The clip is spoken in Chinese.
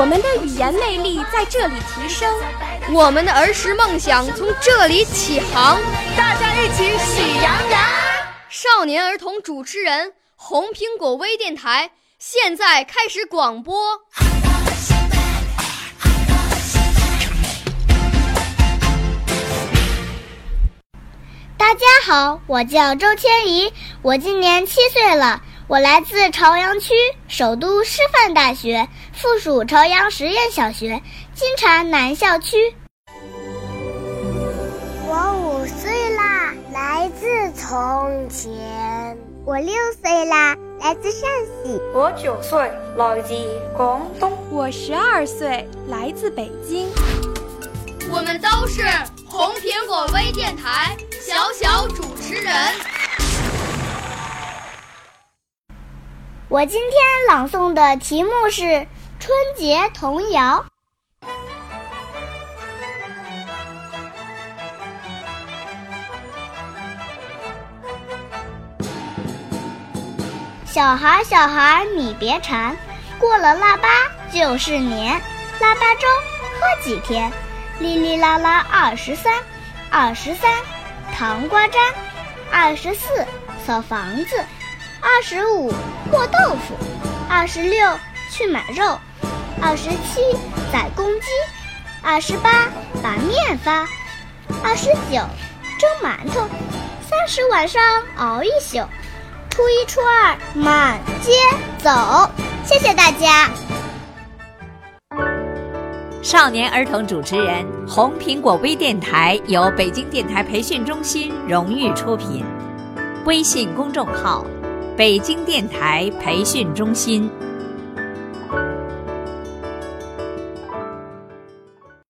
我们的语言魅力在这里提升，我们的儿时梦想从这里起航。大家一起喜羊羊。少年儿童主持人，红苹果微电台。现在开始广播。大家好，我叫周千怡，我今年七岁了，我来自朝阳区首都师范大学附属朝阳实验小学金蝉南校区。我五岁啦，来自从前。我六岁啦。来自陕西，我九岁，来自广东，我十二岁，来自北京。我们都是红苹果微电台小小主持人。我今天朗诵的题目是春节童谣。小孩，小孩，你别馋，过了腊八就是年。腊八粥喝几天？哩哩啦啦二十三，二十三糖瓜粘，二十四扫房子，二十五和豆腐，二十六去买肉，二十七宰公鸡，二十八把面发，二十九蒸馒头，三十晚上熬一宿。初一、初二满街走，谢谢大家。少年儿童主持人，红苹果微电台由北京电台培训中心荣誉出品，微信公众号：北京电台培训中心。